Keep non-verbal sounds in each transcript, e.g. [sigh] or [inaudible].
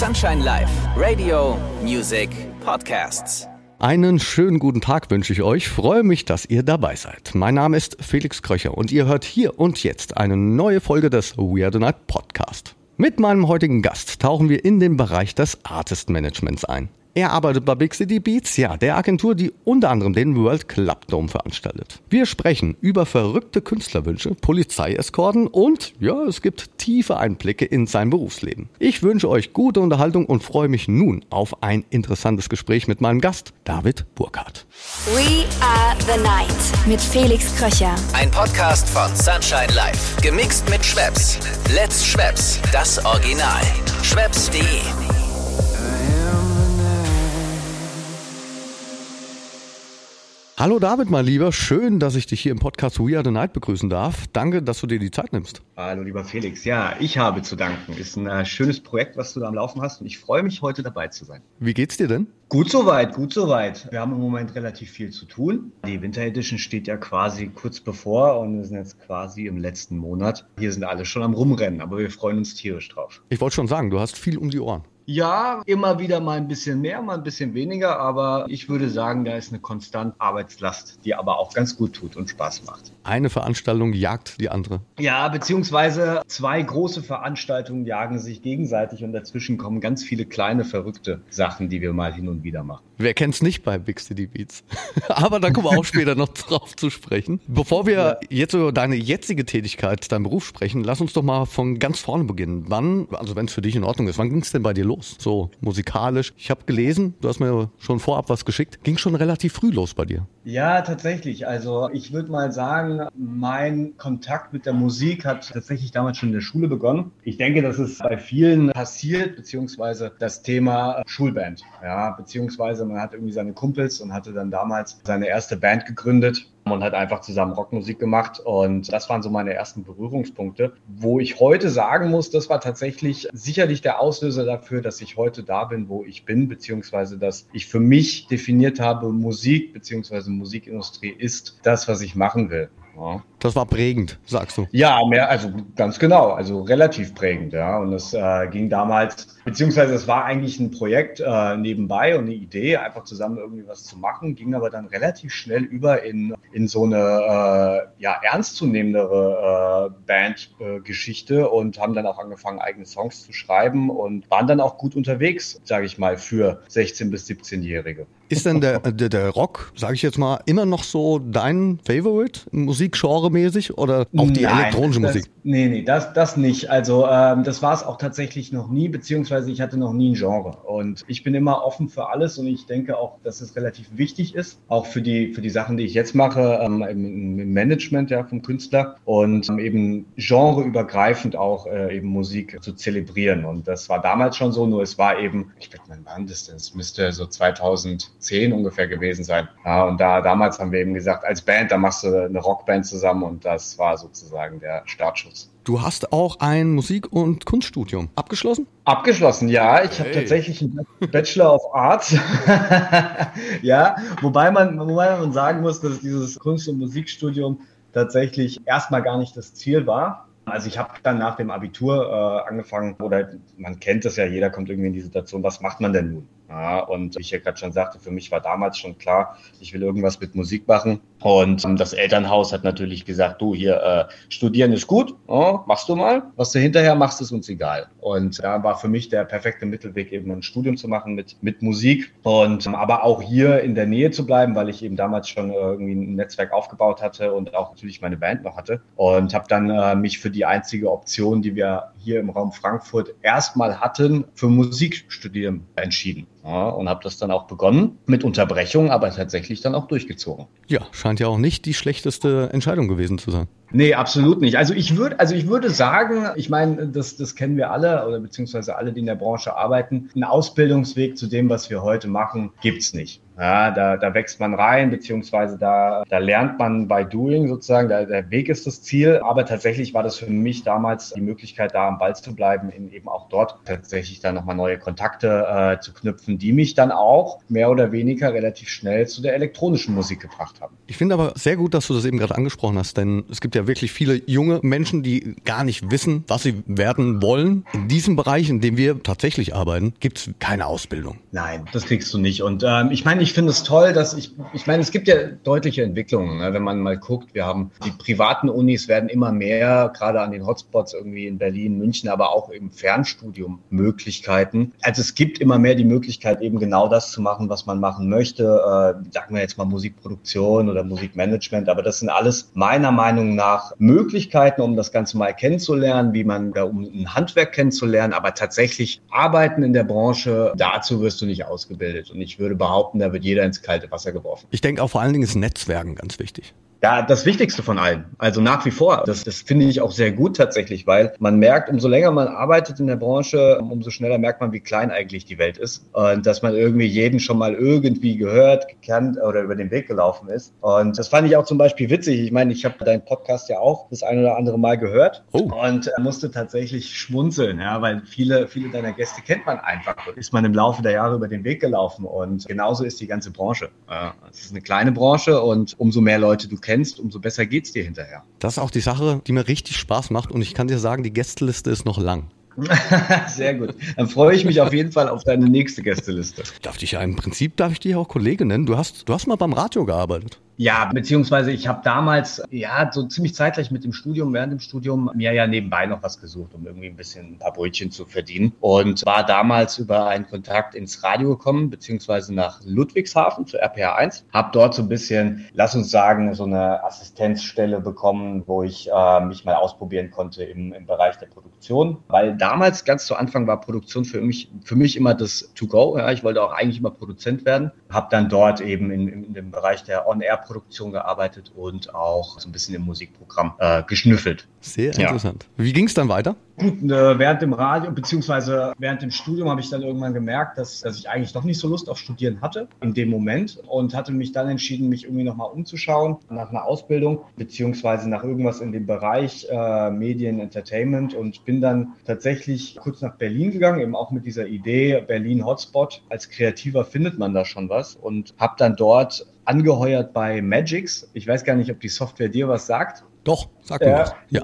Sunshine Live, Radio, Music, Podcasts. Einen schönen guten Tag wünsche ich euch. Freue mich, dass ihr dabei seid. Mein Name ist Felix Kröcher und ihr hört hier und jetzt eine neue Folge des Weird Night Podcast. Mit meinem heutigen Gast tauchen wir in den Bereich des Artist Managements ein. Er arbeitet bei Big City Beats, ja, der Agentur, die unter anderem den World Club Dome veranstaltet. Wir sprechen über verrückte Künstlerwünsche, Polizeieskorten und, ja, es gibt tiefe Einblicke in sein Berufsleben. Ich wünsche euch gute Unterhaltung und freue mich nun auf ein interessantes Gespräch mit meinem Gast, David Burkhardt. We are the night mit Felix Kröcher. Ein Podcast von Sunshine Live. Gemixt mit Schwepps. Let's Schwepps. Das Original. Schwepps.de. Hallo David, mein Lieber. Schön, dass ich dich hier im Podcast We Are the Night begrüßen darf. Danke, dass du dir die Zeit nimmst. Hallo, lieber Felix. Ja, ich habe zu danken. Ist ein äh, schönes Projekt, was du da am Laufen hast und ich freue mich, heute dabei zu sein. Wie geht's dir denn? Gut soweit, gut soweit. Wir haben im Moment relativ viel zu tun. Die Winter Edition steht ja quasi kurz bevor und wir sind jetzt quasi im letzten Monat. Hier sind alle schon am Rumrennen, aber wir freuen uns tierisch drauf. Ich wollte schon sagen, du hast viel um die Ohren. Ja, immer wieder mal ein bisschen mehr, mal ein bisschen weniger, aber ich würde sagen, da ist eine konstant Arbeitslast, die aber auch ganz gut tut und Spaß macht. Eine Veranstaltung jagt die andere. Ja, beziehungsweise zwei große Veranstaltungen jagen sich gegenseitig und dazwischen kommen ganz viele kleine verrückte Sachen, die wir mal hin und wieder machen. Wer kennt's nicht bei Big City Beats? [laughs] aber da kommen wir auch später noch drauf zu sprechen. Bevor wir jetzt über deine jetzige Tätigkeit, deinen Beruf sprechen, lass uns doch mal von ganz vorne beginnen. Wann, also wenn es für dich in Ordnung ist, wann ging's denn bei dir los? Los, so musikalisch? Ich habe gelesen, du hast mir schon vorab was geschickt, ging schon relativ früh los bei dir. Ja, tatsächlich. Also ich würde mal sagen, mein Kontakt mit der Musik hat tatsächlich damals schon in der Schule begonnen. Ich denke, dass es bei vielen passiert, beziehungsweise das Thema Schulband. Ja, beziehungsweise man hat irgendwie seine Kumpels und hatte dann damals seine erste Band gegründet und hat einfach zusammen Rockmusik gemacht. Und das waren so meine ersten Berührungspunkte, wo ich heute sagen muss, das war tatsächlich sicherlich der Auslöser dafür, dass ich heute da bin, wo ich bin, beziehungsweise dass ich für mich definiert habe, Musik beziehungsweise Musikindustrie ist das, was ich machen will. Ja. Das war prägend, sagst du. Ja, mehr, also ganz genau, also relativ prägend, ja. Und es äh, ging damals, beziehungsweise es war eigentlich ein Projekt äh, nebenbei und eine Idee, einfach zusammen irgendwie was zu machen, ging aber dann relativ schnell über in, in so eine äh, ja, ernstzunehmendere äh, Bandgeschichte und haben dann auch angefangen, eigene Songs zu schreiben und waren dann auch gut unterwegs, sage ich mal, für 16- bis 17-Jährige. Ist denn der, der, der Rock, sage ich jetzt mal, immer noch so dein Favorite Musikgenre-mäßig oder auch die Nein, elektronische das, Musik? Nee, nee, das, das nicht. Also ähm, das war es auch tatsächlich noch nie, beziehungsweise ich hatte noch nie ein Genre. Und ich bin immer offen für alles und ich denke auch, dass es relativ wichtig ist, auch für die, für die Sachen, die ich jetzt mache, ähm, im, im, Management ja, vom Künstler und ähm, eben genreübergreifend auch äh, eben Musik zu zelebrieren. Und das war damals schon so, nur es war eben, ich bin mein Band ist das müsste so 2010 ungefähr gewesen sein. Ja, und da damals haben wir eben gesagt, als Band, da machst du eine Rockband zusammen und das war sozusagen der Startschuss. Du hast auch ein Musik- und Kunststudium abgeschlossen? Abgeschlossen, ja. Ich hey. habe tatsächlich einen Bachelor of Arts. [laughs] ja, wobei man, wobei man sagen muss, dass dieses Kunst- und Musikstudium tatsächlich erstmal gar nicht das Ziel war. Also ich habe dann nach dem Abitur äh, angefangen, oder man kennt es ja, jeder kommt irgendwie in die Situation, was macht man denn nun? Ja, und wie ich ja gerade schon sagte, für mich war damals schon klar, ich will irgendwas mit Musik machen. Und das Elternhaus hat natürlich gesagt, du hier, äh, studieren ist gut, oh, machst du mal. Was du hinterher machst, ist uns egal. Und da war für mich der perfekte Mittelweg, eben ein Studium zu machen mit, mit Musik. Und aber auch hier in der Nähe zu bleiben, weil ich eben damals schon irgendwie ein Netzwerk aufgebaut hatte und auch natürlich meine Band noch hatte. Und habe dann äh, mich für die einzige Option, die wir hier im Raum Frankfurt erstmal hatten, für Musikstudieren entschieden. Ja, und habe das dann auch begonnen mit Unterbrechung, aber tatsächlich dann auch durchgezogen. Ja, scheint ja auch nicht die schlechteste Entscheidung gewesen zu sein. Nee, absolut nicht. Also ich würde, also ich würde sagen, ich meine, das, das kennen wir alle oder beziehungsweise alle, die in der Branche arbeiten. Ein Ausbildungsweg zu dem, was wir heute machen, gibt's nicht. Ja, da, da wächst man rein, beziehungsweise da, da lernt man by doing sozusagen. Da, der Weg ist das Ziel. Aber tatsächlich war das für mich damals die Möglichkeit, da am Ball zu bleiben, eben auch dort tatsächlich dann nochmal neue Kontakte äh, zu knüpfen, die mich dann auch mehr oder weniger relativ schnell zu der elektronischen Musik gebracht haben. Ich finde aber sehr gut, dass du das eben gerade angesprochen hast, denn es gibt ja ja wirklich viele junge Menschen, die gar nicht wissen, was sie werden wollen. In diesem Bereich, in dem wir tatsächlich arbeiten, gibt es keine Ausbildung. Nein, das kriegst du nicht. Und ähm, ich meine, ich finde es toll, dass ich, ich meine, es gibt ja deutliche Entwicklungen, ne? wenn man mal guckt. Wir haben die privaten Unis werden immer mehr, gerade an den Hotspots irgendwie in Berlin, München, aber auch im Fernstudium Möglichkeiten. Also es gibt immer mehr die Möglichkeit, eben genau das zu machen, was man machen möchte. Äh, sagen wir jetzt mal Musikproduktion oder Musikmanagement, aber das sind alles meiner Meinung nach Möglichkeiten, um das Ganze mal kennenzulernen, wie man, um ein Handwerk kennenzulernen, aber tatsächlich arbeiten in der Branche, dazu wirst du nicht ausgebildet. Und ich würde behaupten, da wird jeder ins kalte Wasser geworfen. Ich denke auch vor allen Dingen ist Netzwerken ganz wichtig. Ja, das Wichtigste von allen. Also nach wie vor. Das, das finde ich auch sehr gut tatsächlich, weil man merkt, umso länger man arbeitet in der Branche, umso schneller merkt man, wie klein eigentlich die Welt ist. Und dass man irgendwie jeden schon mal irgendwie gehört, gekannt oder über den Weg gelaufen ist. Und das fand ich auch zum Beispiel witzig. Ich meine, ich habe deinen Podcast ja auch das ein oder andere Mal gehört oh. und musste tatsächlich schmunzeln, ja, weil viele, viele deiner Gäste kennt man einfach. Ist man im Laufe der Jahre über den Weg gelaufen. Und genauso ist die ganze Branche. Es ist eine kleine Branche und umso mehr Leute du kennst, kennst, umso besser geht es dir hinterher. Das ist auch die Sache, die mir richtig Spaß macht und ich kann dir sagen, die Gästeliste ist noch lang. [laughs] Sehr gut. Dann freue ich mich auf jeden Fall auf deine nächste Gästeliste. Darf dich ja im Prinzip darf ich dich auch Kollege nennen. Du hast, du hast mal beim Radio gearbeitet. Ja, beziehungsweise ich habe damals, ja, so ziemlich zeitgleich mit dem Studium, während dem Studium, mir ja nebenbei noch was gesucht, um irgendwie ein bisschen ein paar Brötchen zu verdienen. Und war damals über einen Kontakt ins Radio gekommen, beziehungsweise nach Ludwigshafen zur RPA 1. Hab dort so ein bisschen, lass uns sagen, so eine Assistenzstelle bekommen, wo ich äh, mich mal ausprobieren konnte im, im Bereich der Produktion. Weil damals, ganz zu Anfang, war Produktion für mich, für mich immer das To-Go. Ja, ich wollte auch eigentlich immer Produzent werden. Hab dann dort eben in, in dem Bereich der On-Air Produktion gearbeitet und auch so ein bisschen im Musikprogramm äh, geschnüffelt. Sehr interessant. Ja. Wie ging es dann weiter? Gut, äh, während dem Radio beziehungsweise während dem Studium habe ich dann irgendwann gemerkt, dass, dass ich eigentlich doch nicht so Lust auf Studieren hatte in dem Moment und hatte mich dann entschieden, mich irgendwie nochmal umzuschauen nach einer Ausbildung beziehungsweise nach irgendwas in dem Bereich äh, Medien, Entertainment und bin dann tatsächlich kurz nach Berlin gegangen, eben auch mit dieser Idee Berlin Hotspot. Als Kreativer findet man da schon was und habe dann dort angeheuert bei Magix. Ich weiß gar nicht, ob die Software dir was sagt. Doch, sag mir was. Ja.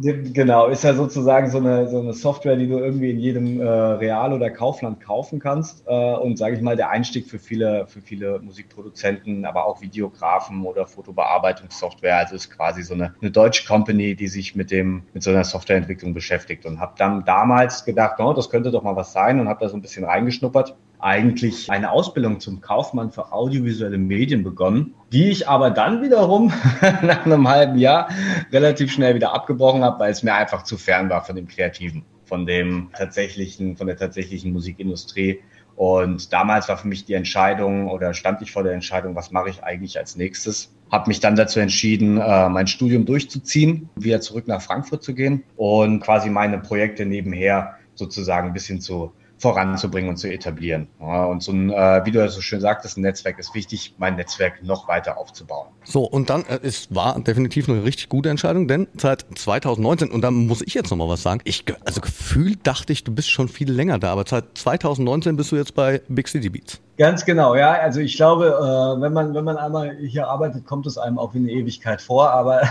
Genau, ist ja sozusagen so eine, so eine Software, die du irgendwie in jedem äh, Real- oder Kaufland kaufen kannst. Äh, und sage ich mal, der Einstieg für viele, für viele Musikproduzenten, aber auch Videografen oder Fotobearbeitungssoftware. Also ist quasi so eine, eine deutsche Company, die sich mit dem, mit so einer Softwareentwicklung beschäftigt. Und habe dann damals gedacht, oh, das könnte doch mal was sein und habe da so ein bisschen reingeschnuppert eigentlich eine Ausbildung zum Kaufmann für audiovisuelle Medien begonnen, die ich aber dann wiederum [laughs] nach einem halben Jahr relativ schnell wieder abgebrochen habe, weil es mir einfach zu fern war von dem Kreativen, von dem tatsächlichen, von der tatsächlichen Musikindustrie. Und damals war für mich die Entscheidung oder stand ich vor der Entscheidung, was mache ich eigentlich als nächstes? Habe mich dann dazu entschieden, äh, mein Studium durchzuziehen, wieder zurück nach Frankfurt zu gehen und quasi meine Projekte nebenher sozusagen ein bisschen zu voranzubringen und zu etablieren. und so ein, äh, wie du ja so schön sagtest, ein Netzwerk ist wichtig, mein Netzwerk noch weiter aufzubauen. So, und dann, äh, es war definitiv eine richtig gute Entscheidung, denn seit 2019, und da muss ich jetzt nochmal was sagen, ich, also gefühlt dachte ich, du bist schon viel länger da, aber seit 2019 bist du jetzt bei Big City Beats. Ganz genau, ja. Also ich glaube, äh, wenn man, wenn man einmal hier arbeitet, kommt es einem auch wie eine Ewigkeit vor, aber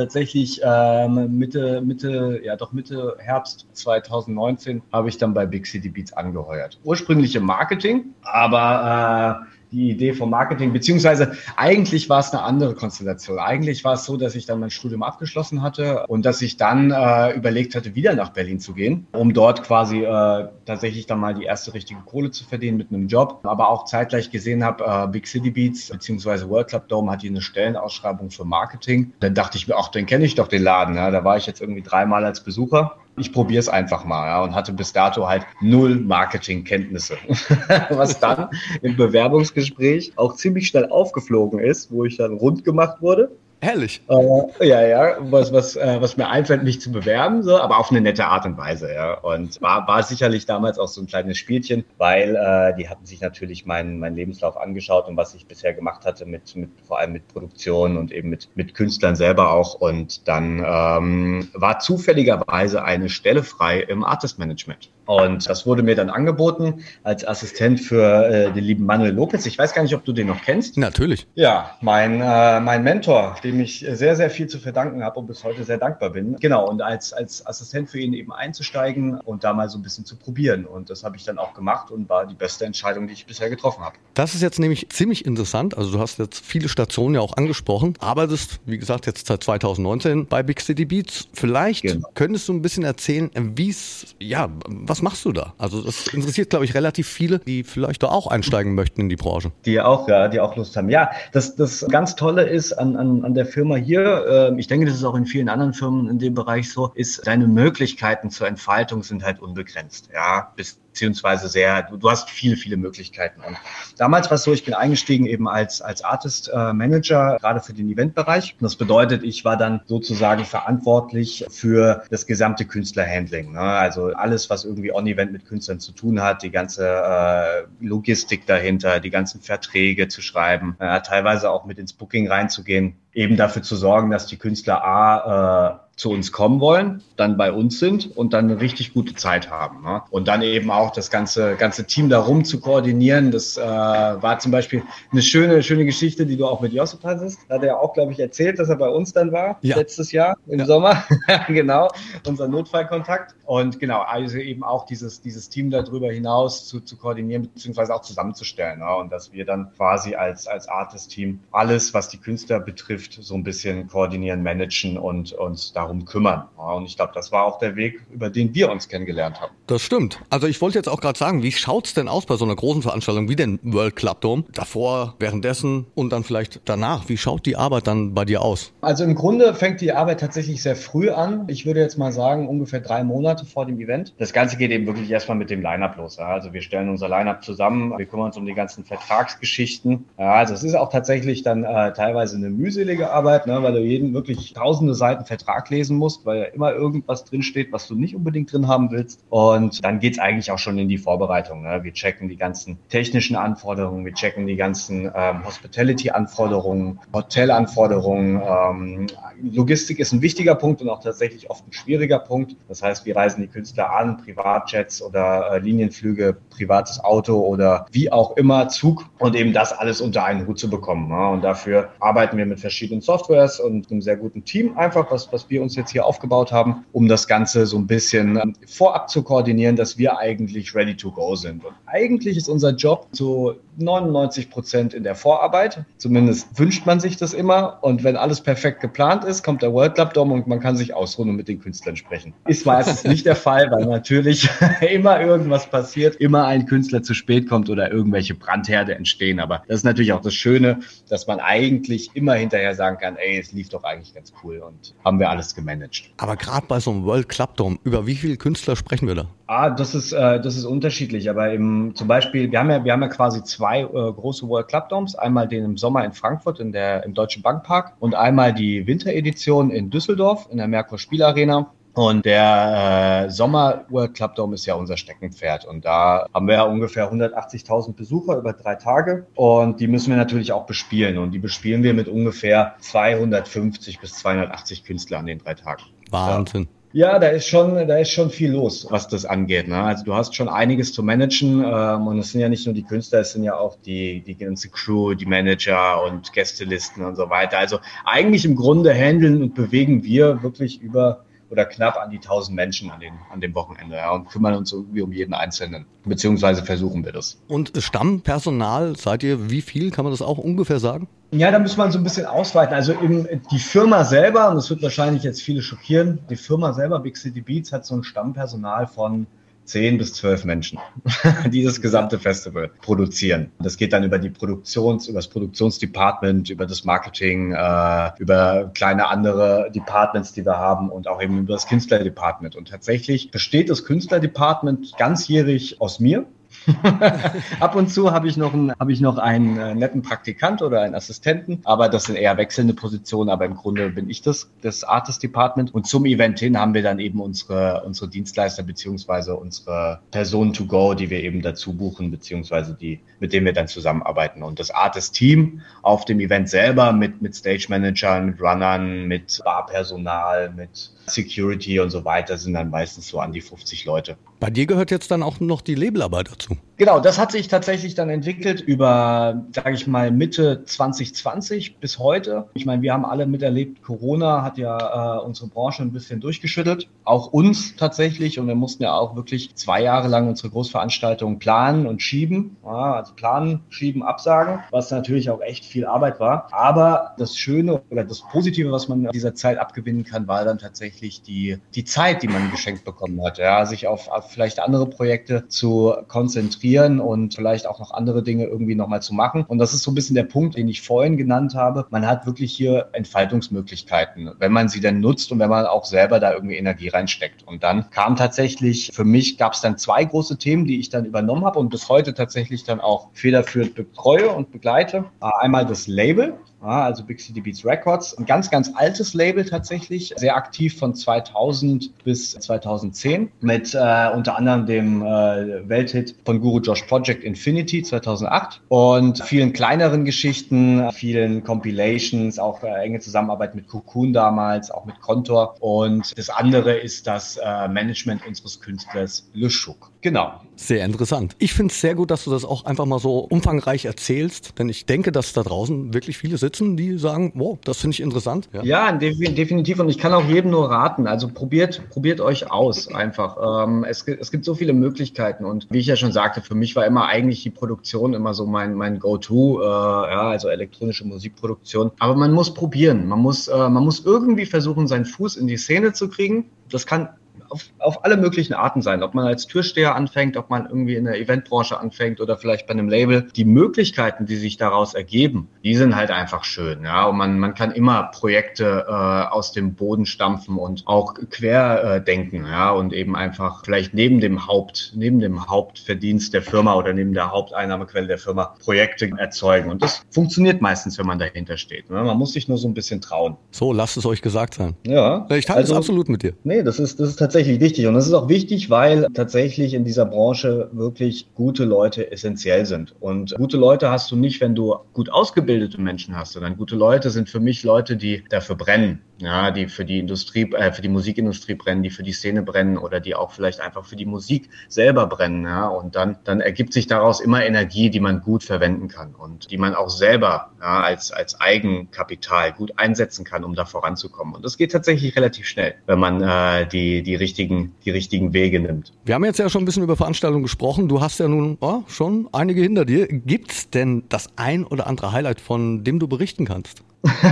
tatsächlich ähm, Mitte, Mitte, ja doch Mitte Herbst 2019 habe ich dann bei Big City Beats angeheuert. Ursprünglich im Marketing, aber äh, die Idee vom Marketing, beziehungsweise eigentlich war es eine andere Konstellation. Eigentlich war es so, dass ich dann mein Studium abgeschlossen hatte und dass ich dann äh, überlegt hatte, wieder nach Berlin zu gehen, um dort quasi äh, tatsächlich dann mal die erste richtige Kohle zu verdienen mit einem Job. Aber auch zeitgleich gesehen habe, äh, Big City Beats beziehungsweise World Club Dome hat hier eine Stellenausschreibung für Marketing. Dann dachte ich mir, ach, den kenne ich doch den Laden. Ja. Da war ich jetzt irgendwie dreimal als Besucher ich probiere es einfach mal ja, und hatte bis dato halt null Marketingkenntnisse. [laughs] Was dann im Bewerbungsgespräch auch ziemlich schnell aufgeflogen ist, wo ich dann rund gemacht wurde Herrlich. Äh, ja, ja, was, was, äh, was mir einfällt, mich zu bewerben, so, aber auf eine nette Art und Weise, ja. Und war, war sicherlich damals auch so ein kleines Spielchen, weil äh, die hatten sich natürlich meinen mein Lebenslauf angeschaut und was ich bisher gemacht hatte, mit, mit vor allem mit Produktion und eben mit, mit Künstlern selber auch. Und dann ähm, war zufälligerweise eine Stelle frei im Artist Management. Und das wurde mir dann angeboten als Assistent für äh, den lieben Manuel Lopez. Ich weiß gar nicht, ob du den noch kennst. Natürlich. Ja, mein, äh, mein Mentor, den dem ich sehr, sehr viel zu verdanken habe und bis heute sehr dankbar bin. Genau, und als, als Assistent für ihn eben einzusteigen und da mal so ein bisschen zu probieren. Und das habe ich dann auch gemacht und war die beste Entscheidung, die ich bisher getroffen habe. Das ist jetzt nämlich ziemlich interessant. Also du hast jetzt viele Stationen ja auch angesprochen, arbeitest, wie gesagt, jetzt seit 2019 bei Big City Beats. Vielleicht genau. könntest du ein bisschen erzählen, wie es, ja, was machst du da? Also das interessiert, glaube ich, relativ viele, die vielleicht da auch einsteigen möchten in die Branche. Die auch, ja, die auch Lust haben. Ja, das, das ganz Tolle ist an, an, an der Firma hier, äh, ich denke, das ist auch in vielen anderen Firmen in dem Bereich so, ist, deine Möglichkeiten zur Entfaltung sind halt unbegrenzt. Ja, bis beziehungsweise sehr, du, du, hast viele, viele Möglichkeiten. Und damals war es so, ich bin eingestiegen eben als, als Artist äh, Manager, gerade für den Eventbereich. Das bedeutet, ich war dann sozusagen verantwortlich für das gesamte Künstlerhandling. Ne? Also alles, was irgendwie On-Event mit Künstlern zu tun hat, die ganze äh, Logistik dahinter, die ganzen Verträge zu schreiben, äh, teilweise auch mit ins Booking reinzugehen, eben dafür zu sorgen, dass die Künstler A äh, zu uns kommen wollen, dann bei uns sind und dann eine richtig gute Zeit haben. Ne? Und dann eben auch das ganze, ganze Team darum zu koordinieren. Das äh, war zum Beispiel eine schöne, schöne Geschichte, die du auch mit Josip hattest. Hat er auch, glaube ich, erzählt, dass er bei uns dann war, ja. letztes Jahr im ja. Sommer. [laughs] genau, unser Notfallkontakt. Und genau, also eben auch dieses, dieses Team darüber hinaus zu, zu koordinieren, beziehungsweise auch zusammenzustellen. Ne? Und dass wir dann quasi als, als Artist-Team alles, was die Künstler betrifft, so ein bisschen koordinieren, managen und uns darum darum kümmern. Und ich glaube, das war auch der Weg, über den wir uns kennengelernt haben. Das stimmt. Also ich wollte jetzt auch gerade sagen, wie schaut's denn aus bei so einer großen Veranstaltung wie den World Club Dome? Davor, währenddessen und dann vielleicht danach. Wie schaut die Arbeit dann bei dir aus? Also im Grunde fängt die Arbeit tatsächlich sehr früh an. Ich würde jetzt mal sagen, ungefähr drei Monate vor dem Event. Das Ganze geht eben wirklich erstmal mit dem Line-Up los. Also wir stellen unser Line-Up zusammen. Wir kümmern uns um die ganzen Vertragsgeschichten. also es ist auch tatsächlich dann äh, teilweise eine mühselige Arbeit, ne, weil du jeden wirklich tausende Seiten Vertrag lesen musst, weil ja immer irgendwas drinsteht, was du nicht unbedingt drin haben willst. Und dann geht's eigentlich auch schon in die Vorbereitung. Ne? Wir checken die ganzen technischen Anforderungen, wir checken die ganzen ähm, Hospitality-Anforderungen, Hotel-Anforderungen. Ähm, Logistik ist ein wichtiger Punkt und auch tatsächlich oft ein schwieriger Punkt. Das heißt, wir reisen die Künstler an, Privatjets oder äh, Linienflüge, privates Auto oder wie auch immer, Zug und eben das alles unter einen Hut zu bekommen. Ne? Und dafür arbeiten wir mit verschiedenen Softwares und einem sehr guten Team einfach, was, was wir uns uns jetzt hier aufgebaut haben, um das Ganze so ein bisschen ähm, vorab zu koordinieren, dass wir eigentlich ready to go sind. Und eigentlich ist unser Job zu 99 Prozent in der Vorarbeit. Zumindest wünscht man sich das immer. Und wenn alles perfekt geplant ist, kommt der World Club Dom und man kann sich ausruhen und mit den Künstlern sprechen. Ist meistens nicht der Fall, weil natürlich [laughs] immer irgendwas passiert, immer ein Künstler zu spät kommt oder irgendwelche Brandherde entstehen. Aber das ist natürlich auch das Schöne, dass man eigentlich immer hinterher sagen kann, ey, es lief doch eigentlich ganz cool und haben wir alles gemanagt. Aber gerade bei so einem World Club Dome, über wie viele Künstler sprechen wir da? Ah, das ist, äh, das ist unterschiedlich. Aber im, zum Beispiel, wir haben ja, wir haben ja quasi zwei äh, große World Club Domes. Einmal den im Sommer in Frankfurt in der, im Deutschen Bankpark und einmal die Winteredition in Düsseldorf in der Merkur Spielarena. Und der äh, Sommer World Club Dome ist ja unser Steckenpferd. Und da haben wir ja ungefähr 180.000 Besucher über drei Tage. Und die müssen wir natürlich auch bespielen. Und die bespielen wir mit ungefähr 250 bis 280 Künstlern an den drei Tagen. Wahnsinn. Ja. Ja, da ist schon, da ist schon viel los, was das angeht. Ne? Also du hast schon einiges zu managen ähm, und es sind ja nicht nur die Künstler, es sind ja auch die, die ganze Crew, die Manager und Gästelisten und so weiter. Also eigentlich im Grunde handeln und bewegen wir wirklich über oder knapp an die 1000 Menschen an, den, an dem Wochenende ja, und kümmern uns irgendwie um jeden Einzelnen, beziehungsweise versuchen wir das. Und Stammpersonal, seid ihr wie viel, kann man das auch ungefähr sagen? Ja, da muss man so ein bisschen ausweiten. Also im, die Firma selber, und das wird wahrscheinlich jetzt viele schockieren, die Firma selber, Big City Beats, hat so ein Stammpersonal von zehn bis zwölf Menschen, [laughs] die das gesamte Festival produzieren. Das geht dann über die Produktions, über das Produktionsdepartment, über das Marketing, äh, über kleine andere Departments, die wir haben und auch eben über das Künstlerdepartment. Und tatsächlich besteht das Künstlerdepartment ganzjährig aus mir [laughs] Ab und zu habe ich noch einen, habe ich noch einen äh, netten Praktikant oder einen Assistenten, aber das sind eher wechselnde Positionen, aber im Grunde bin ich das, das Artist Department. Und zum Event hin haben wir dann eben unsere, unsere Dienstleister beziehungsweise unsere Personen to go, die wir eben dazu buchen, beziehungsweise die, mit denen wir dann zusammenarbeiten. Und das Artist Team auf dem Event selber mit, mit Stage Managern, mit Runnern, mit Barpersonal, mit Security und so weiter sind dann meistens so an die 50 Leute. Bei dir gehört jetzt dann auch noch die Labelarbeit dazu. Genau, das hat sich tatsächlich dann entwickelt über, sage ich mal, Mitte 2020 bis heute. Ich meine, wir haben alle miterlebt, Corona hat ja äh, unsere Branche ein bisschen durchgeschüttelt, auch uns tatsächlich. Und wir mussten ja auch wirklich zwei Jahre lang unsere Großveranstaltungen planen und schieben. Ja, also planen, schieben, absagen, was natürlich auch echt viel Arbeit war. Aber das Schöne oder das Positive, was man in dieser Zeit abgewinnen kann, war dann tatsächlich die, die Zeit, die man geschenkt bekommen hat. Ja, sich auf, auf vielleicht andere Projekte zu konzentrieren konzentrieren und vielleicht auch noch andere Dinge irgendwie nochmal zu machen. Und das ist so ein bisschen der Punkt, den ich vorhin genannt habe. Man hat wirklich hier Entfaltungsmöglichkeiten, wenn man sie denn nutzt und wenn man auch selber da irgendwie Energie reinsteckt. Und dann kam tatsächlich, für mich gab es dann zwei große Themen, die ich dann übernommen habe und bis heute tatsächlich dann auch federführend betreue und begleite. Einmal das Label, ja, also Big City Beats Records. Ein ganz, ganz altes Label tatsächlich, sehr aktiv von 2000 bis 2010 mit äh, unter anderem dem äh, Welthit von Guru Josh Project Infinity 2008 und vielen kleineren Geschichten, vielen Compilations, auch äh, enge Zusammenarbeit mit Cocoon damals, auch mit Kontor. Und das andere ist das äh, Management unseres Künstlers Luschuk. Genau. Sehr interessant. Ich finde es sehr gut, dass du das auch einfach mal so umfangreich erzählst, denn ich denke, dass da draußen wirklich viele sitzen, die sagen, wow, das finde ich interessant. Ja, ja definitiv. Und ich kann auch jedem nur raten. Also probiert, probiert euch aus einfach. Ähm, es, es gibt so viele Möglichkeiten. Und wie ich ja schon sagte, für mich war immer eigentlich die Produktion immer so mein, mein Go-To, äh, ja, also elektronische Musikproduktion. Aber man muss probieren. Man muss, äh, man muss irgendwie versuchen, seinen Fuß in die Szene zu kriegen. Das kann auf, auf alle möglichen Arten sein. Ob man als Türsteher anfängt, ob man irgendwie in der Eventbranche anfängt oder vielleicht bei einem Label. Die Möglichkeiten, die sich daraus ergeben, die sind halt einfach schön. Ja, und man, man kann immer Projekte äh, aus dem Boden stampfen und auch quer äh, denken. Ja, und eben einfach vielleicht neben dem Haupt, neben dem Hauptverdienst der Firma oder neben der Haupteinnahmequelle der Firma Projekte erzeugen. Und das funktioniert meistens, wenn man dahinter steht. Ne? Man muss sich nur so ein bisschen trauen. So, lasst es euch gesagt sein. Ja. Ich teile also, das absolut mit dir. Nee, das ist, das ist tatsächlich tatsächlich wichtig. Und das ist auch wichtig, weil tatsächlich in dieser Branche wirklich gute Leute essentiell sind. Und gute Leute hast du nicht, wenn du gut ausgebildete Menschen hast, sondern gute Leute sind für mich Leute, die dafür brennen, ja, die für die Industrie, äh, für die Musikindustrie brennen, die für die Szene brennen oder die auch vielleicht einfach für die Musik selber brennen. Ja, und dann, dann ergibt sich daraus immer Energie, die man gut verwenden kann und die man auch selber ja, als, als Eigenkapital gut einsetzen kann, um da voranzukommen. Und das geht tatsächlich relativ schnell, wenn man äh, die, die, richtigen, die richtigen Wege nimmt. Wir haben jetzt ja schon ein bisschen über Veranstaltungen gesprochen. Du hast ja nun oh, schon einige hinter dir. Gibt's denn das ein oder andere Highlight, von dem du berichten kannst? [laughs]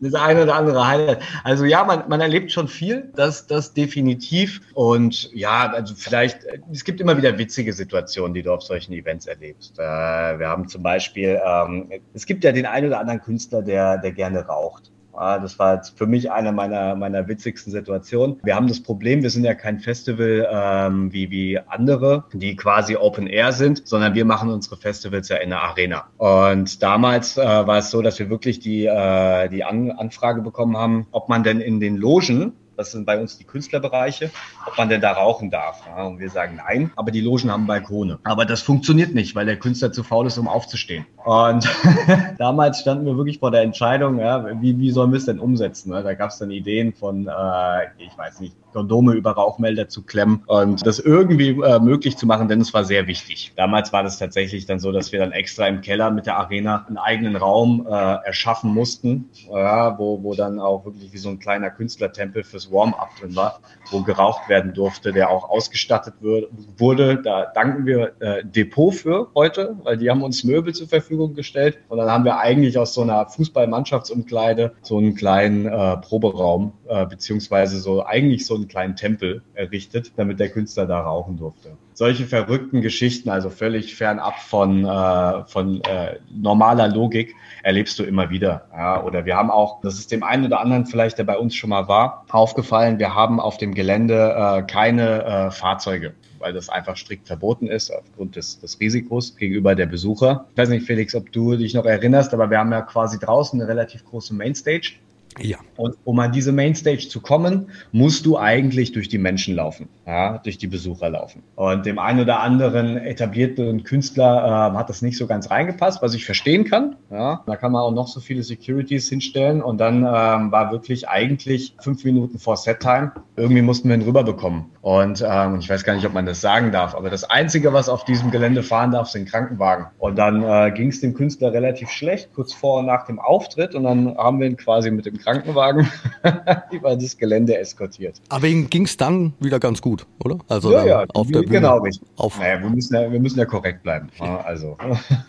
das eine oder andere Highlight. Also ja, man, man erlebt schon viel, das, das definitiv. Und ja, also vielleicht, es gibt immer wieder witzige Situationen, die du auf solchen Events erlebst. Äh, wir haben zum Beispiel, ähm, es gibt ja den einen oder anderen Künstler, der, der gerne raucht. Das war jetzt für mich eine meiner, meiner witzigsten Situationen. Wir haben das Problem, wir sind ja kein Festival ähm, wie, wie andere, die quasi Open Air sind, sondern wir machen unsere Festivals ja in der Arena. Und damals äh, war es so, dass wir wirklich die, äh, die An Anfrage bekommen haben, ob man denn in den Logen das sind bei uns die Künstlerbereiche, ob man denn da rauchen darf. Ja, und wir sagen nein, aber die Logen haben Balkone. Aber das funktioniert nicht, weil der Künstler zu faul ist, um aufzustehen. Und [laughs] damals standen wir wirklich vor der Entscheidung, ja, wie, wie sollen wir es denn umsetzen? Ne? Da gab es dann Ideen von, äh, ich weiß nicht, Kondome über Rauchmelder zu klemmen und das irgendwie äh, möglich zu machen, denn es war sehr wichtig. Damals war das tatsächlich dann so, dass wir dann extra im Keller mit der Arena einen eigenen Raum äh, erschaffen mussten, äh, wo, wo dann auch wirklich wie so ein kleiner Künstlertempel fürs Warm-up drin war, wo geraucht werden durfte, der auch ausgestattet wurde. Da danken wir äh, Depot für heute, weil die haben uns Möbel zur Verfügung gestellt. Und dann haben wir eigentlich aus so einer Fußballmannschaftsumkleide so einen kleinen äh, Proberaum, äh, beziehungsweise so eigentlich so einen kleinen Tempel errichtet, damit der Künstler da rauchen durfte solche verrückten Geschichten, also völlig fernab von, äh, von äh, normaler Logik, erlebst du immer wieder. Ja, oder wir haben auch, das ist dem einen oder anderen vielleicht, der bei uns schon mal war, aufgefallen, wir haben auf dem Gelände äh, keine äh, Fahrzeuge weil das einfach strikt verboten ist aufgrund des, des Risikos gegenüber der Besucher. Ich weiß nicht, Felix, ob du dich noch erinnerst, aber wir haben ja quasi draußen eine relativ große Mainstage Ja. Und um an diese Mainstage zu kommen, musst du eigentlich durch die Menschen laufen, ja, durch die Besucher laufen. Und dem einen oder anderen etablierten Künstler äh, hat das nicht so ganz reingepasst, was ich verstehen kann. Ja. Da kann man auch noch so viele Securities hinstellen. Und dann ähm, war wirklich eigentlich fünf Minuten vor Set-Time. Irgendwie mussten wir ihn rüberbekommen. Und ähm, ich weiß gar nicht, ob man das sagen darf, aber das Einzige, was auf diesem Gelände fahren darf, sind Krankenwagen. Und dann äh, ging es dem Künstler relativ schlecht, kurz vor und nach dem Auftritt. Und dann haben wir ihn quasi mit dem Krankenwagen [laughs] über das Gelände eskortiert. Aber ihm ging es dann wieder ganz gut, oder? Also ja, ja, auf der Bühne. genau richtig. Auf, Naja, wir müssen ja, wir müssen ja korrekt bleiben. Ja, Also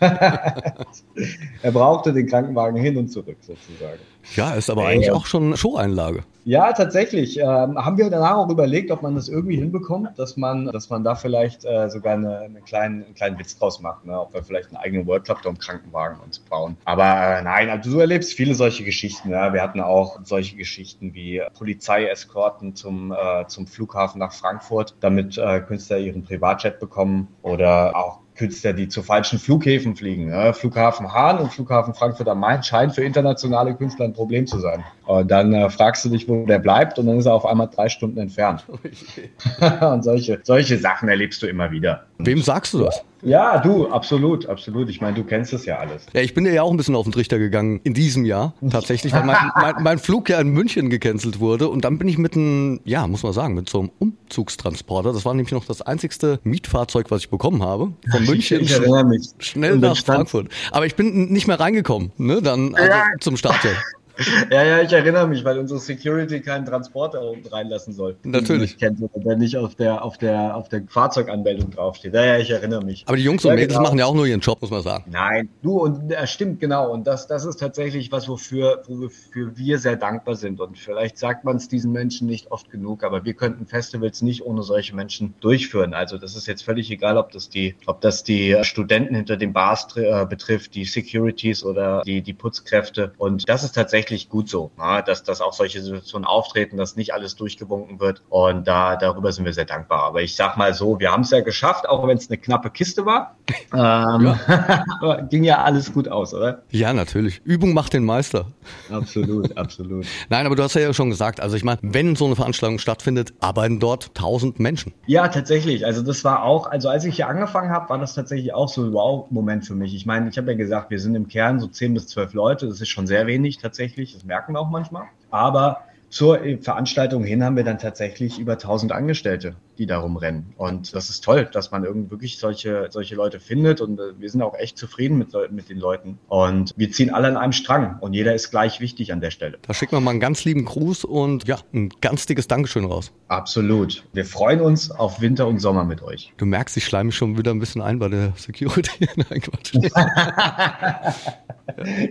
[laughs] er brauchte den Krankenwagen hin und zurück sozusagen. Ja, ist aber eigentlich ja. auch schon Show-Einlage. Ja, tatsächlich. Ähm, haben wir danach auch überlegt, ob man das irgendwie hinbekommt, dass man, dass man da vielleicht äh, sogar eine, eine kleinen, einen kleinen Witz draus macht, ne? ob wir vielleicht einen eigenen World Cup Dome Krankenwagen uns bauen. Aber äh, nein, also du erlebst viele solche Geschichten. Ja? Wir hatten auch solche Geschichten wie Polizeieskorten zum, äh, zum Flughafen nach Frankfurt, damit äh, Künstler ihren Privatjet bekommen oder auch Künstler, die zu falschen Flughäfen fliegen. Flughafen Hahn und Flughafen Frankfurt am Main scheint für internationale Künstler ein Problem zu sein. Und dann äh, fragst du dich, wo der bleibt und dann ist er auf einmal drei Stunden entfernt. [laughs] [laughs] und solche, solche Sachen erlebst du immer wieder. Wem sagst du das? Ja, du, absolut, absolut. Ich meine, du kennst das ja alles. Ja, ich bin ja auch ein bisschen auf den Trichter gegangen in diesem Jahr. Tatsächlich, weil mein, mein, mein Flug ja in München gecancelt wurde. Und dann bin ich mit einem, ja, muss man sagen, mit so einem Umzugstransporter. Das war nämlich noch das einzigste Mietfahrzeug, was ich bekommen habe. Von [laughs] München Ich mich. schnell nach Frankfurt. Aber ich bin nicht mehr reingekommen, ne? Dann also Ja. zum Start. Ja. Ja, ja, ich erinnere mich, weil unsere Security keinen Transporter reinlassen soll. Natürlich. Kennt, der nicht auf der, auf der, auf der Fahrzeuganmeldung draufsteht. Ja, ja, ich erinnere mich. Aber die Jungs und Ja, Mädels genau. machen ja auch nur ihren Job, muss man sagen. Nein, du und das stimmt genau und das das ist tatsächlich was wofür wofür wir sehr dankbar sind und vielleicht sagt man es diesen Menschen nicht oft genug, aber wir könnten Festivals nicht ohne solche Menschen durchführen. Also das ist jetzt völlig egal, ob das die ob das die Studenten hinter den Bars äh, betrifft, die Securities oder die die Putzkräfte und das ist tatsächlich gut so, ja, dass dass auch solche Situationen auftreten, dass nicht alles durchgewunken wird und da darüber sind wir sehr dankbar. Aber ich sag mal so, wir haben es ja geschafft, auch wenn es eine knappe Kiste war. Ähm, [laughs] aber ging ja alles gut aus, oder? Ja, natürlich. Übung macht den Meister. Absolut, absolut. [laughs] Nein, aber du hast ja schon gesagt, also ich meine, wenn so eine Veranstaltung stattfindet, arbeiten dort tausend Menschen. Ja, tatsächlich. Also das war auch, also als ich hier angefangen habe, war das tatsächlich auch so ein Wow-Moment für mich. Ich meine, ich habe ja gesagt, wir sind im Kern so 10 bis 12 Leute. Das ist schon sehr wenig tatsächlich. Das merken wir auch manchmal. Aber zur Veranstaltung hin haben wir dann tatsächlich über 1000 Angestellte, die da rumrennen. Und das ist toll, dass man irgendwie wirklich solche, solche Leute findet. Und äh, wir sind auch echt zufrieden mit, mit den Leuten. Und wir ziehen alle an einem Strang. Und jeder ist gleich wichtig an der Stelle. Da schicken wir mal einen ganz lieben Gruß und ja, ein ganz dickes Dankeschön raus. Absolut. Wir freuen uns auf Winter und Sommer mit euch. Du merkst, ich schleime mich schon wieder ein bisschen ein bei der Security. [laughs] Nein, Quatsch. [laughs]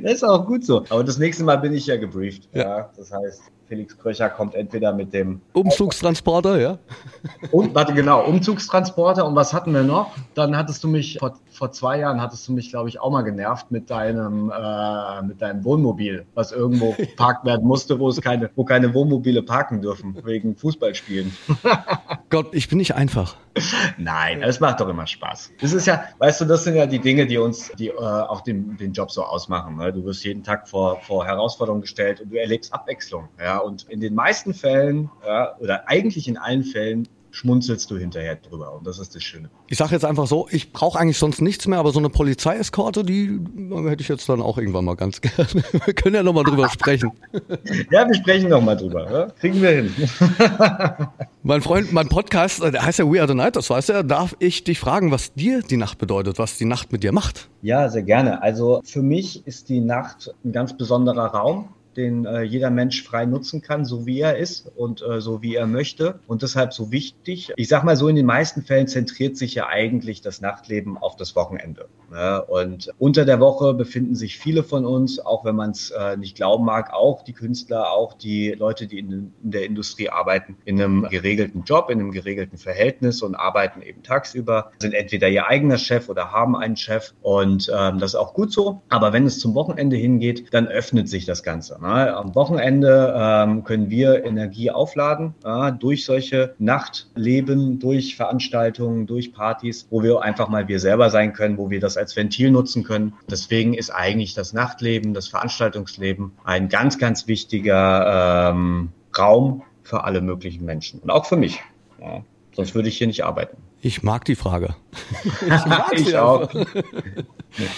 Das ist auch gut so. Aber das nächste Mal bin ich ja gebrieft. Ja. Ja. das heißt, Felix Kröcher kommt entweder mit dem Umzugstransporter, ja? Um, warte genau Umzugstransporter und was hatten wir noch? Dann hattest du mich vor, vor zwei Jahren hattest du mich glaube ich auch mal genervt mit deinem äh, mit deinem Wohnmobil, was irgendwo [laughs] geparkt werden musste, wo es keine wo keine Wohnmobile parken dürfen wegen Fußballspielen. [laughs] Gott, ich bin nicht einfach. Nein, es macht doch immer Spaß. Das ist ja, weißt du, das sind ja die Dinge, die uns, die äh, auch den, den Job so ausmachen. Ne? Du wirst jeden Tag vor, vor Herausforderungen gestellt und du erlebst Abwechslung. Ja? Und in den meisten Fällen, ja, oder eigentlich in allen Fällen, schmunzelst du hinterher drüber. Und das ist das Schöne. Ich sage jetzt einfach so, ich brauche eigentlich sonst nichts mehr, aber so eine Polizeieskorte, die äh, hätte ich jetzt dann auch irgendwann mal ganz [laughs] gerne. Wir können ja nochmal drüber sprechen. [laughs] Ja, wir sprechen noch mal drüber. Ja? Kriegen wir hin. [laughs] Mein Freund, mein Podcast, äh, der heißt ja We Are the Night, das weißt du ja, darf ich dich fragen, was dir die Nacht bedeutet, was die Nacht mit dir macht? Ja, sehr gerne. Also für mich ist die Nacht ein ganz besonderer Raum, den äh, jeder Mensch frei nutzen kann, so wie er ist und äh, so wie er möchte. Und deshalb so wichtig. Ich sag mal so, in den meisten Fällen zentriert sich ja eigentlich das Nachtleben auf das Wochenende. Ne? Und unter der Woche befinden sich viele von uns, auch wenn man es äh, nicht glauben mag, auch die Künstler, auch die Leute, die in, in der Industrie arbeiten, in einem geregelten Job, in einem geregelten Verhältnis und arbeiten eben tagsüber, sind entweder ihr eigener Chef oder haben einen Chef. Und ähm, das ist auch gut so. Aber wenn es zum Wochenende hingeht, dann öffnet sich das Ganze. Ne? Am Wochenende ähm, können wir Energie aufladen äh, durch solche Nachtleben, durch Veranstaltungen, durch Partys, wo wir einfach mal wir selber sein können, wo wir das als Ventil nutzen können. Deswegen ist eigentlich das Nachtleben, das Veranstaltungsleben ein ganz, ganz wichtiger ähm, Raum für alle möglichen Menschen und auch für mich. Ja. Sonst würde ich hier nicht arbeiten. Ich mag die Frage. [laughs] Ich, mag ich auch.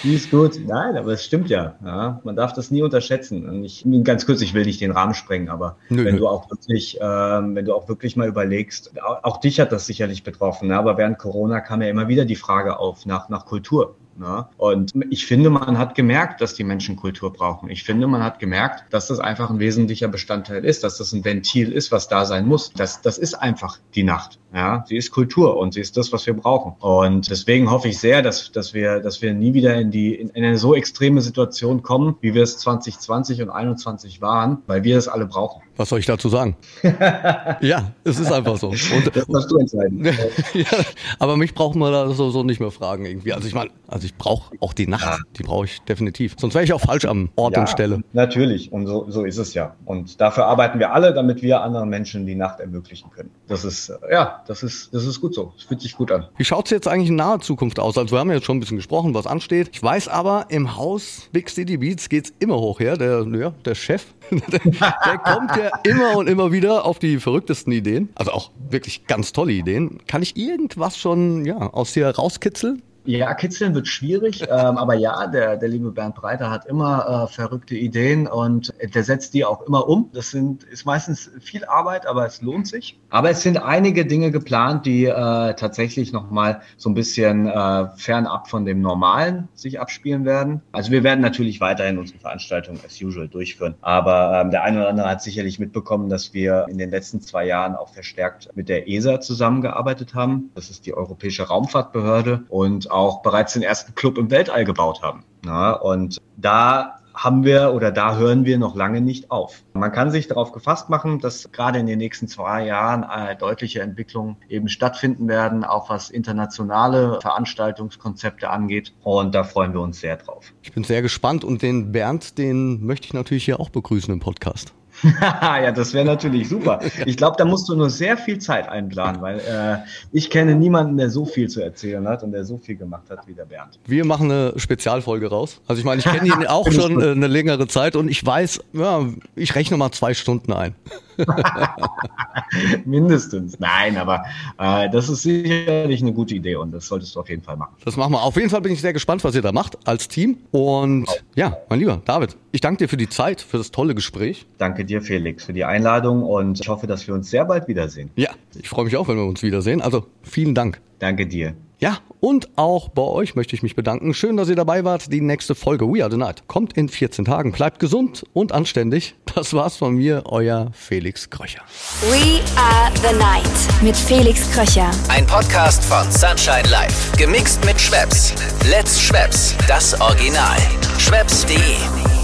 Die ist gut. Nein, aber es stimmt ja. ja. Man darf das nie unterschätzen. Und ich, ganz kurz, ich will nicht den Rahmen sprengen, aber nö, wenn nö. du auch wirklich, ähm, wenn du auch wirklich mal überlegst, auch, auch dich hat das sicherlich betroffen. Ne? Aber während Corona kam ja immer wieder die Frage auf nach, nach Kultur. Ne? Und ich finde, man hat gemerkt, dass die Menschen Kultur brauchen. Ich finde, man hat gemerkt, dass das einfach ein wesentlicher Bestandteil ist, dass das ein Ventil ist, was da sein muss. Das, das ist einfach die Nacht. Ja, sie ist Kultur und sie ist das, was wir brauchen. Und deswegen hoffe ich sehr, dass, dass wir, dass wir nie wieder in die, in eine so extreme Situation kommen, wie wir es 2020 und 2021 waren, weil wir es alle brauchen. Was soll ich dazu sagen? [laughs] ja, es ist einfach so. Und, das musst du entscheiden. [laughs] ja, aber mich braucht man da so, so nicht mehr fragen irgendwie. Also ich meine, also ich brauche auch die Nacht, die brauche ich definitiv. Sonst wäre ich auch falsch am Ort ja, und Stelle. Natürlich, und so, so ist es ja. Und dafür arbeiten wir alle, damit wir anderen Menschen die Nacht ermöglichen können. Das ist, ja, das ist, das ist gut so. Es fühlt sich gut an. Wie schaut es jetzt eigentlich in naher Zukunft aus? Also wir haben jetzt schon ein bisschen gesprochen, was ansteht. Ich weiß aber, im Haus Big City Beats geht es immer hoch her. Der, ja, der Chef, [laughs] der, kommt ja immer und immer wieder auf die verrücktesten Ideen. Also auch wirklich ganz tolle Ideen. Kann ich irgendwas schon ja, aus dir rauskitzeln? Ja, kitzeln wird schwierig, [laughs] ähm, aber ja, der, der liebe Bernd Breiter hat immer äh, verrückte Ideen und der setzt die auch immer um. Das sind, ist meistens viel Arbeit, aber es lohnt sich. Aber es sind einige Dinge geplant, die äh, tatsächlich nochmal so ein bisschen äh, fernab von dem Normalen sich abspielen werden. Also wir werden natürlich weiterhin unsere Veranstaltungen as usual durchführen, aber ähm, der eine oder andere hat sicherlich mitbekommen, dass wir in den letzten zwei Jahren auch verstärkt mit der ESA zusammengearbeitet haben. Das ist die Europäische Raumfahrtbehörde und auch bereits den ersten Club im Weltall gebaut haben. Ja, und da haben wir oder da hören wir noch lange nicht auf. Man kann sich darauf gefasst machen, dass gerade in den nächsten zwei Jahren äh, deutliche Entwicklungen eben stattfinden werden, auch was internationale Veranstaltungskonzepte angeht. Und da freuen wir uns sehr drauf. Ich bin sehr gespannt und den Bernd, den möchte ich natürlich hier auch begrüßen im Podcast. [laughs] ja, das wäre natürlich super. [laughs] Ich glaube, da musst du nur sehr viel Zeit einplanen, weil äh, ich kenne niemanden, der so viel zu erzählen hat und der so viel gemacht hat wie der Bernd. Wir machen eine Spezialfolge raus. Also ich meine, ich kenne ihn [laughs] auch schon äh, eine längere Zeit und ich weiß, ja, ich rechne mal zwei Stunden ein. Mindestens. Nein, aber äh, das ist sicherlich eine gute Idee und das solltest du auf jeden Fall machen. Das machen wir. Auf jeden Fall bin ich sehr gespannt, was ihr da macht als Team. Und ja, mein lieber David, ich danke dir für die Zeit, für das tolle Gespräch. Danke dir, Felix, für die Einladung und ich hoffe, dass wir uns sehr bald wiedersehen. Ja, ich freue mich auch, wenn wir uns wiedersehen. Also vielen Dank. Danke dir. Ja, und auch bei euch möchte ich mich bedanken. Schön, dass ihr dabei wart. Die nächste Folge We Are the Night kommt in 14 Tagen. Bleibt gesund und anständig. Das war's von mir, euer Felix Kröcher. We Are the Night mit Felix Kröcher. Ein Podcast von Sunshine Life. Gemixt mit Schwepps. Let's Schwepps. Das Original. Schwepps.de